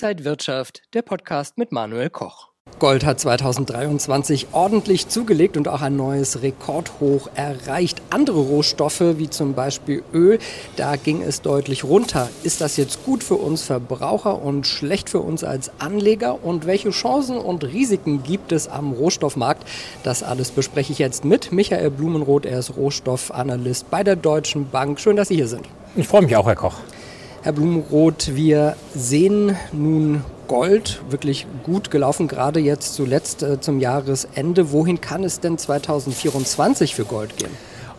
Inside Wirtschaft, der Podcast mit Manuel Koch. Gold hat 2023 ordentlich zugelegt und auch ein neues Rekordhoch erreicht. Andere Rohstoffe, wie zum Beispiel Öl, da ging es deutlich runter. Ist das jetzt gut für uns Verbraucher und schlecht für uns als Anleger? Und welche Chancen und Risiken gibt es am Rohstoffmarkt? Das alles bespreche ich jetzt mit Michael Blumenroth. Er ist Rohstoffanalyst bei der Deutschen Bank. Schön, dass Sie hier sind. Ich freue mich auch, Herr Koch. Herr Blumenroth, wir sehen nun Gold wirklich gut gelaufen, gerade jetzt zuletzt äh, zum Jahresende. Wohin kann es denn 2024 für Gold gehen?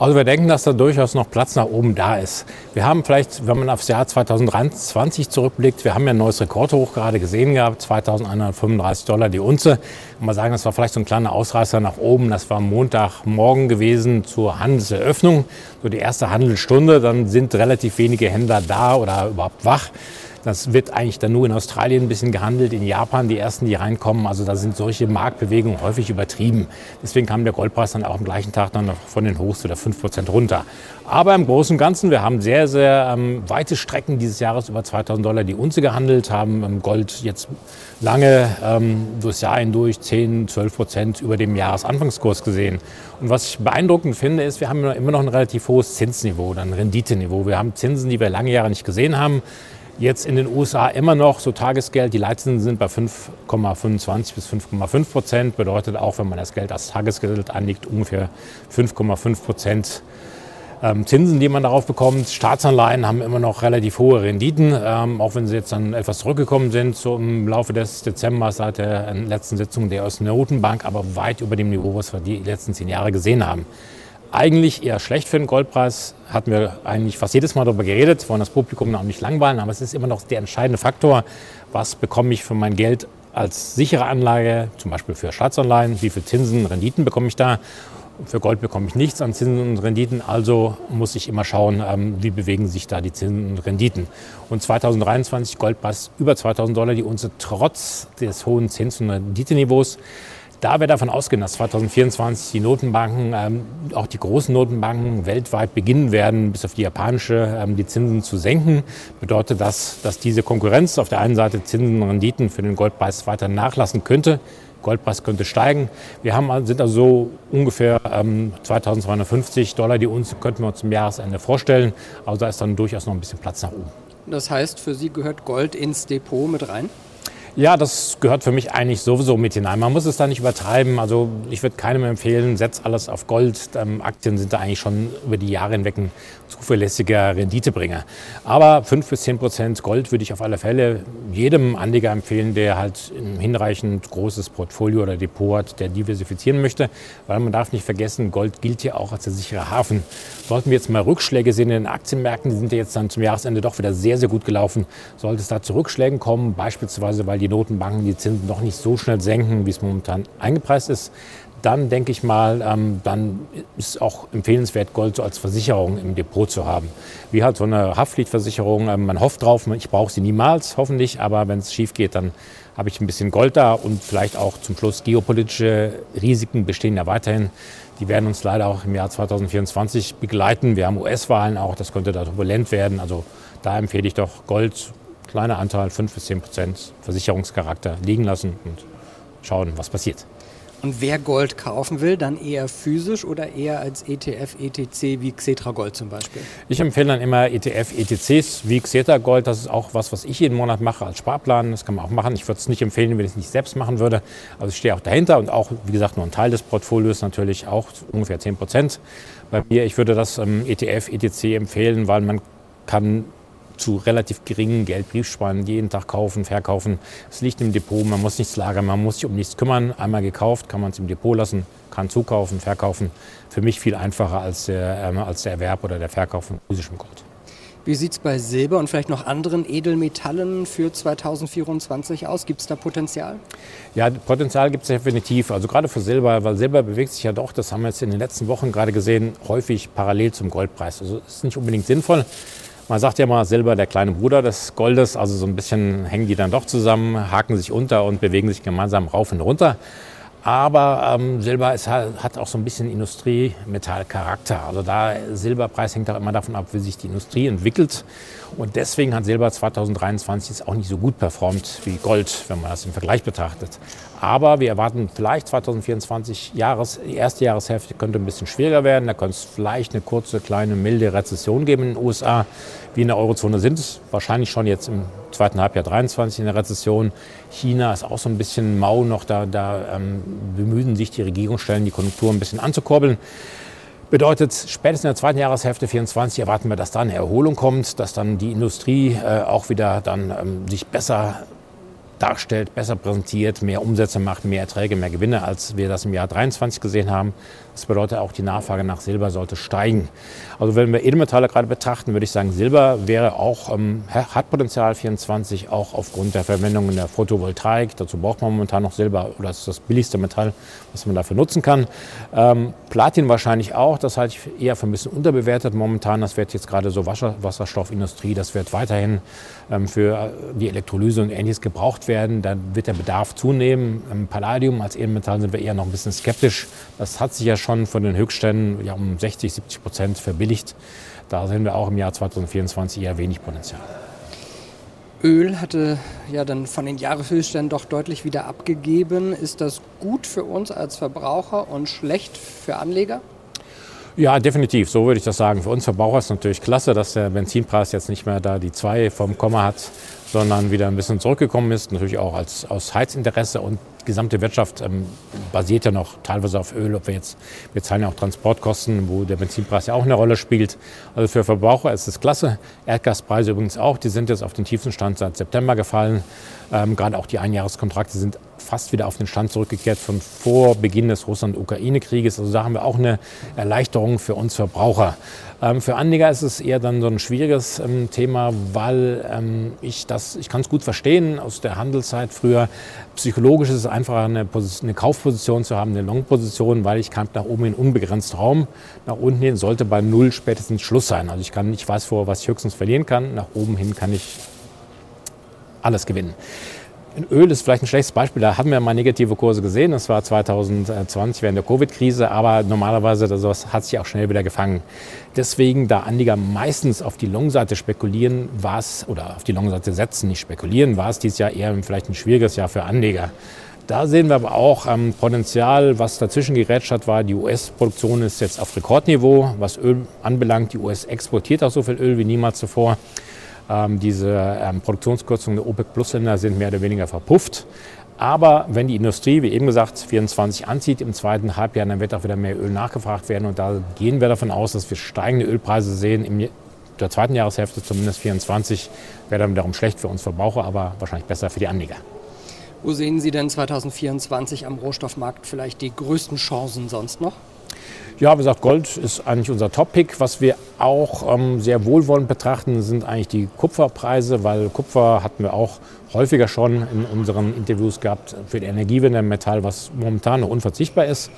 Also wir denken, dass da durchaus noch Platz nach oben da ist. Wir haben vielleicht, wenn man aufs Jahr 2023 zurückblickt, wir haben ja ein neues Rekordhoch gerade gesehen gehabt, 2135 Dollar die Unze. Und mal sagen, das war vielleicht so ein kleiner Ausreißer nach oben. Das war Montagmorgen gewesen zur Handelseröffnung, so die erste Handelsstunde. Dann sind relativ wenige Händler da oder überhaupt wach. Das wird eigentlich dann nur in Australien ein bisschen gehandelt, in Japan die ersten, die reinkommen. Also da sind solche Marktbewegungen häufig übertrieben. Deswegen kam der Goldpreis dann auch am gleichen Tag dann noch von den Hochs wieder 5% runter. Aber im Großen und Ganzen, wir haben sehr, sehr ähm, weite Strecken dieses Jahres über 2000 Dollar die Unze gehandelt, haben Gold jetzt lange ähm, durchs Jahr hindurch 10, 12 Prozent über dem Jahresanfangskurs gesehen. Und was ich beeindruckend finde, ist, wir haben immer noch ein relativ hohes Zinsniveau, ein Renditeniveau. Wir haben Zinsen, die wir lange Jahre nicht gesehen haben. Jetzt in den USA immer noch so Tagesgeld. Die Leitzinsen sind bei 5,25 bis 5,5 Prozent. Bedeutet auch, wenn man das Geld als Tagesgeld anlegt, ungefähr 5,5 Prozent ähm, Zinsen, die man darauf bekommt. Staatsanleihen haben immer noch relativ hohe Renditen, ähm, auch wenn sie jetzt dann etwas zurückgekommen sind, so im Laufe des Dezembers seit der letzten Sitzung der US-Notenbank, aber weit über dem Niveau, was wir die letzten zehn Jahre gesehen haben eigentlich eher schlecht für den Goldpreis. Hatten wir eigentlich fast jedes Mal darüber geredet, wollen das Publikum auch nicht langweilen, aber es ist immer noch der entscheidende Faktor, was bekomme ich für mein Geld als sichere Anlage, zum Beispiel für Staatsanleihen, wie viel Zinsen, Renditen bekomme ich da. Für Gold bekomme ich nichts an Zinsen und Renditen, also muss ich immer schauen, ähm, wie bewegen sich da die Zinsen und Renditen. Und 2023 Goldpreis über 2000 Dollar die Unze trotz des hohen Zins- und Renditeniveaus. Da wir davon ausgehen, dass 2024 die Notenbanken, ähm, auch die großen Notenbanken weltweit beginnen werden, bis auf die japanische, ähm, die Zinsen zu senken, bedeutet das, dass diese Konkurrenz auf der einen Seite Zinsen und Renditen für den Goldpreis weiter nachlassen könnte. Goldpreis könnte steigen. Wir haben, sind also so ungefähr ähm, 2250 Dollar, die uns könnten wir uns zum Jahresende vorstellen. Also da ist dann durchaus noch ein bisschen Platz nach oben. Das heißt, für Sie gehört Gold ins Depot mit rein? Ja, das gehört für mich eigentlich sowieso mit hinein. Man muss es da nicht übertreiben. Also ich würde keinem empfehlen, setz alles auf Gold. Ähm, Aktien sind da eigentlich schon über die Jahre hinweg ein zuverlässiger Renditebringer. Aber 5 bis 10 Prozent Gold würde ich auf alle Fälle jedem Anleger empfehlen, der halt ein hinreichend großes Portfolio oder Depot hat, der diversifizieren möchte. Weil man darf nicht vergessen, Gold gilt ja auch als der sichere Hafen. Sollten wir jetzt mal Rückschläge sehen in den Aktienmärkten, die sind ja jetzt dann zum Jahresende doch wieder sehr, sehr gut gelaufen. Sollte es da zu Rückschlägen kommen, beispielsweise weil die die Notenbanken die Zinsen noch nicht so schnell senken, wie es momentan eingepreist ist, dann denke ich mal, ähm, dann ist auch empfehlenswert, Gold so als Versicherung im Depot zu haben. Wie halt so eine Haftpflichtversicherung. Ähm, man hofft drauf, ich brauche sie niemals, hoffentlich, aber wenn es schief geht, dann habe ich ein bisschen Gold da und vielleicht auch zum Schluss geopolitische Risiken bestehen ja weiterhin. Die werden uns leider auch im Jahr 2024 begleiten. Wir haben US-Wahlen auch, das könnte da turbulent werden. Also da empfehle ich doch Gold kleiner Anteil, 5 bis 10 Prozent Versicherungscharakter liegen lassen und schauen, was passiert. Und wer Gold kaufen will, dann eher physisch oder eher als ETF, ETC wie Xetra Gold zum Beispiel? Ich empfehle dann immer ETF, ETCs wie Xetra Gold. Das ist auch was, was ich jeden Monat mache als Sparplan. Das kann man auch machen. Ich würde es nicht empfehlen, wenn ich es nicht selbst machen würde. Also ich stehe auch dahinter und auch, wie gesagt, nur ein Teil des Portfolios natürlich auch ungefähr 10 Prozent. Bei mir, ich würde das ähm, ETF, ETC empfehlen, weil man kann zu relativ geringen Geld Briefspannen jeden Tag kaufen, verkaufen. Es liegt im Depot, man muss nichts lagern, man muss sich um nichts kümmern. Einmal gekauft, kann man es im Depot lassen, kann zukaufen, verkaufen. Für mich viel einfacher als der, äh, als der Erwerb oder der Verkauf von physischem Gold. Wie sieht es bei Silber und vielleicht noch anderen Edelmetallen für 2024 aus? Gibt es da Potenzial? Ja, Potenzial gibt es definitiv. Also gerade für Silber, weil Silber bewegt sich ja doch, das haben wir jetzt in den letzten Wochen gerade gesehen, häufig parallel zum Goldpreis. Also ist nicht unbedingt sinnvoll. Man sagt ja mal Silber der kleine Bruder des Goldes, also so ein bisschen hängen die dann doch zusammen, haken sich unter und bewegen sich gemeinsam rauf und runter. Aber ähm, Silber ist, hat auch so ein bisschen Industriemetallcharakter. Also da Silberpreis hängt auch immer davon ab, wie sich die Industrie entwickelt. Und deswegen hat Silber 2023 auch nicht so gut performt wie Gold, wenn man das im Vergleich betrachtet. Aber wir erwarten vielleicht 2024 Jahres, die erste Jahreshälfte könnte ein bisschen schwieriger werden. Da könnte es vielleicht eine kurze, kleine, milde Rezession geben in den USA. Wie in der Eurozone sind es wahrscheinlich schon jetzt im zweiten Halbjahr 23 in der Rezession. China ist auch so ein bisschen mau noch. Da, da ähm, bemühen sich die Regierungsstellen, die Konjunktur ein bisschen anzukurbeln. Bedeutet, spätestens in der zweiten Jahreshälfte 24 erwarten wir, dass da eine Erholung kommt, dass dann die Industrie äh, auch wieder dann ähm, sich besser darstellt, besser präsentiert, mehr Umsätze macht, mehr Erträge, mehr Gewinne, als wir das im Jahr 23 gesehen haben. Das bedeutet auch, die Nachfrage nach Silber sollte steigen. Also wenn wir Edelmetalle gerade betrachten, würde ich sagen, Silber wäre auch, ähm, hat Potenzial 24, auch aufgrund der Verwendung in der Photovoltaik. Dazu braucht man momentan noch Silber oder das ist das billigste Metall, was man dafür nutzen kann. Ähm, Platin wahrscheinlich auch, das halte ich eher für ein bisschen unterbewertet momentan. Das wird jetzt gerade so Wasser, Wasserstoffindustrie, das wird weiterhin ähm, für die Elektrolyse und ähnliches gebraucht werden. Dann wird der Bedarf zunehmen. Im Palladium als Edelmetall sind wir eher noch ein bisschen skeptisch. Das hat sich ja schon von den Höchstständen ja, um 60, 70 Prozent verbilligt. Da sehen wir auch im Jahr 2024 eher wenig Potenzial. Öl hatte ja dann von den Jahreshöchstständen doch deutlich wieder abgegeben. Ist das gut für uns als Verbraucher und schlecht für Anleger? Ja, definitiv, so würde ich das sagen. Für uns Verbraucher ist es natürlich klasse, dass der Benzinpreis jetzt nicht mehr da die zwei vom Komma hat, sondern wieder ein bisschen zurückgekommen ist. Natürlich auch als, aus Heizinteresse und gesamte Wirtschaft ähm, basiert ja noch teilweise auf Öl. Ob wir jetzt, wir zahlen ja auch Transportkosten, wo der Benzinpreis ja auch eine Rolle spielt. Also für Verbraucher ist es klasse. Erdgaspreise übrigens auch. Die sind jetzt auf den tiefsten Stand seit September gefallen. Ähm, gerade auch die Einjahreskontrakte sind fast wieder auf den Stand zurückgekehrt von vor Beginn des Russland-Ukraine-Krieges. Also da haben wir auch eine Erleichterung für uns Verbraucher. Ähm, für Anleger ist es eher dann so ein schwieriges ähm, Thema, weil ähm, ich das, ich kann es gut verstehen aus der Handelszeit früher. Psychologisch ist es einfacher, eine, eine Kaufposition zu haben, eine Long-Position, weil ich kann nach oben in unbegrenzt Raum. Nach unten hin sollte bei Null spätestens Schluss sein. Also ich kann nicht weiß vor, was ich höchstens verlieren kann. Nach oben hin kann ich alles gewinnen. Öl ist vielleicht ein schlechtes Beispiel. Da haben wir mal negative Kurse gesehen. Das war 2020 während der Covid-Krise. Aber normalerweise das hat sich auch schnell wieder gefangen. Deswegen, da Anleger meistens auf die Long-Seite spekulieren, war es, oder auf die Long-Seite setzen, nicht spekulieren, war es dieses Jahr eher vielleicht ein schwieriges Jahr für Anleger. Da sehen wir aber auch ähm, Potenzial, was dazwischen gerätscht hat, war, die US-Produktion ist jetzt auf Rekordniveau, was Öl anbelangt. Die US exportiert auch so viel Öl wie niemals zuvor. Ähm, diese ähm, Produktionskürzungen der OPEC-Plus-Länder sind mehr oder weniger verpufft. Aber wenn die Industrie, wie eben gesagt, 24 anzieht im zweiten Halbjahr, dann wird auch wieder mehr Öl nachgefragt werden. Und da gehen wir davon aus, dass wir steigende Ölpreise sehen. In der zweiten Jahreshälfte, zumindest 24, wäre dann wiederum schlecht für uns Verbraucher, aber wahrscheinlich besser für die Anleger. Wo sehen Sie denn 2024 am Rohstoffmarkt vielleicht die größten Chancen sonst noch? Ja, wie gesagt, Gold ist eigentlich unser Top-Pick. Was wir auch ähm, sehr wohlwollend betrachten, sind eigentlich die Kupferpreise, weil Kupfer hatten wir auch häufiger schon in unseren Interviews gehabt für die Energiewende, ein Metall, was momentan noch unverzichtbar ist.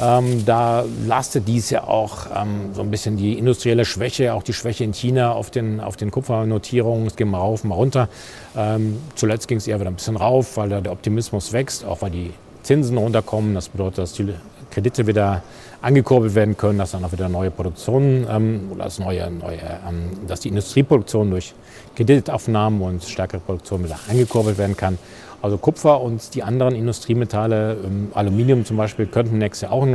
Ähm, da lastet dies ja auch ähm, so ein bisschen die industrielle Schwäche, auch die Schwäche in China auf den, auf den Kupfernotierungen. Es ging mal rauf, mal runter. Ähm, zuletzt ging es eher wieder ein bisschen rauf, weil da der Optimismus wächst, auch weil die Zinsen runterkommen. Das bedeutet, dass die Kredite wieder angekurbelt werden können, dass dann auch wieder neue Produktionen ähm, oder das neue, neue ähm, dass die Industrieproduktion durch Kreditaufnahmen und stärkere Produktion wieder angekurbelt werden kann. Also Kupfer und die anderen Industriemetalle, ähm, Aluminium zum Beispiel, könnten nächstes Jahr auch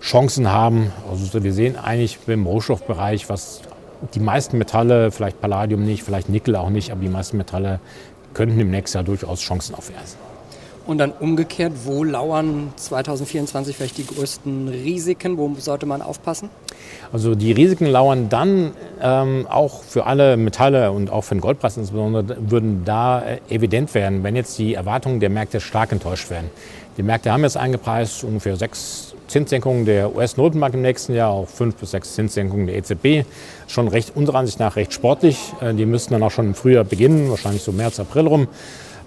Chancen haben. Also wir sehen eigentlich im Rohstoffbereich, was die meisten Metalle, vielleicht Palladium nicht, vielleicht Nickel auch nicht, aber die meisten Metalle könnten im nächsten Jahr durchaus Chancen aufweisen. Und dann umgekehrt, wo lauern 2024 vielleicht die größten Risiken? Wo sollte man aufpassen? Also die Risiken lauern dann ähm, auch für alle Metalle und auch für den Goldpreis insbesondere, würden da äh, evident werden, wenn jetzt die Erwartungen der Märkte stark enttäuscht werden. Die Märkte haben jetzt eingepreist ungefähr sechs Zinssenkungen der US-Notenbank im nächsten Jahr, auch fünf bis sechs Zinssenkungen der EZB. Schon recht, unserer Ansicht nach recht sportlich. Äh, die müssten dann auch schon im Frühjahr beginnen, wahrscheinlich so März, April rum.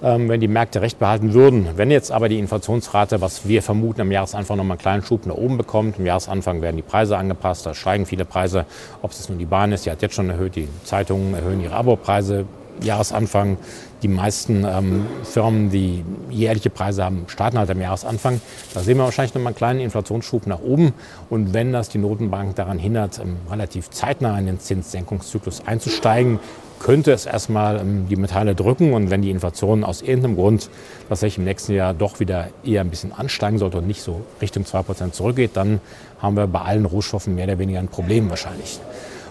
Ähm, wenn die Märkte recht behalten würden. Wenn jetzt aber die Inflationsrate, was wir vermuten, am Jahresanfang noch mal einen kleinen Schub nach oben bekommt, im Jahresanfang werden die Preise angepasst, da steigen viele Preise. Ob es nun die Bahn ist, die hat jetzt schon erhöht, die Zeitungen erhöhen ihre Abopreise. Jahresanfang. Die meisten ähm, Firmen, die jährliche Preise haben, starten halt am Jahresanfang. Da sehen wir wahrscheinlich noch mal einen kleinen Inflationsschub nach oben. Und wenn das die Notenbank daran hindert, ähm, relativ zeitnah in den Zinssenkungszyklus einzusteigen, könnte es erstmal ähm, die Metalle drücken. Und wenn die Inflation aus irgendeinem Grund tatsächlich im nächsten Jahr doch wieder eher ein bisschen ansteigen sollte und nicht so Richtung 2% zurückgeht, dann haben wir bei allen Rohstoffen mehr oder weniger ein Problem wahrscheinlich.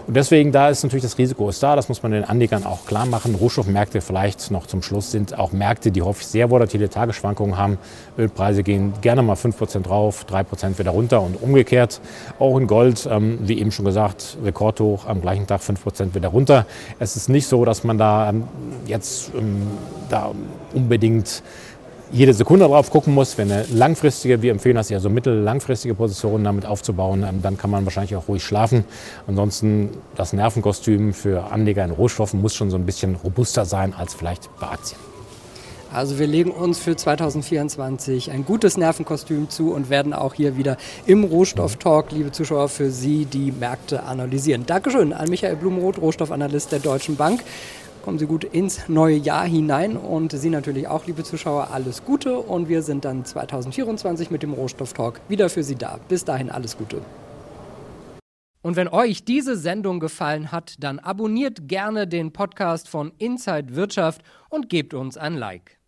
Und deswegen, da ist natürlich das Risiko ist da, das muss man den Anlegern auch klar machen. Rohstoffmärkte vielleicht noch zum Schluss sind auch Märkte, die häufig sehr volatile Tagesschwankungen haben. Ölpreise gehen gerne mal 5% rauf, 3% wieder runter und umgekehrt. Auch in Gold, ähm, wie eben schon gesagt, rekordhoch, am gleichen Tag 5% wieder runter. Es ist nicht so, dass man da ähm, jetzt ähm, da unbedingt jede Sekunde drauf gucken muss. Wenn eine langfristige, wir empfehlen das eher so mittellangfristige Positionen damit aufzubauen, ähm, dann kann man wahrscheinlich auch ruhig schlafen. Ansonsten das Nervenkostüm für Anleger in Rohstoffen muss schon so ein bisschen robuster sein als vielleicht bei Aktien. Also wir legen uns für 2024 ein gutes Nervenkostüm zu und werden auch hier wieder im Rohstofftalk, liebe Zuschauer, für Sie die Märkte analysieren. Dankeschön an Michael Blumenroth, Rohstoffanalyst der Deutschen Bank. Kommen Sie gut ins neue Jahr hinein und Sie natürlich auch, liebe Zuschauer, alles Gute und wir sind dann 2024 mit dem Rohstofftalk wieder für Sie da. Bis dahin alles Gute. Und wenn euch diese Sendung gefallen hat, dann abonniert gerne den Podcast von Inside Wirtschaft und gebt uns ein Like.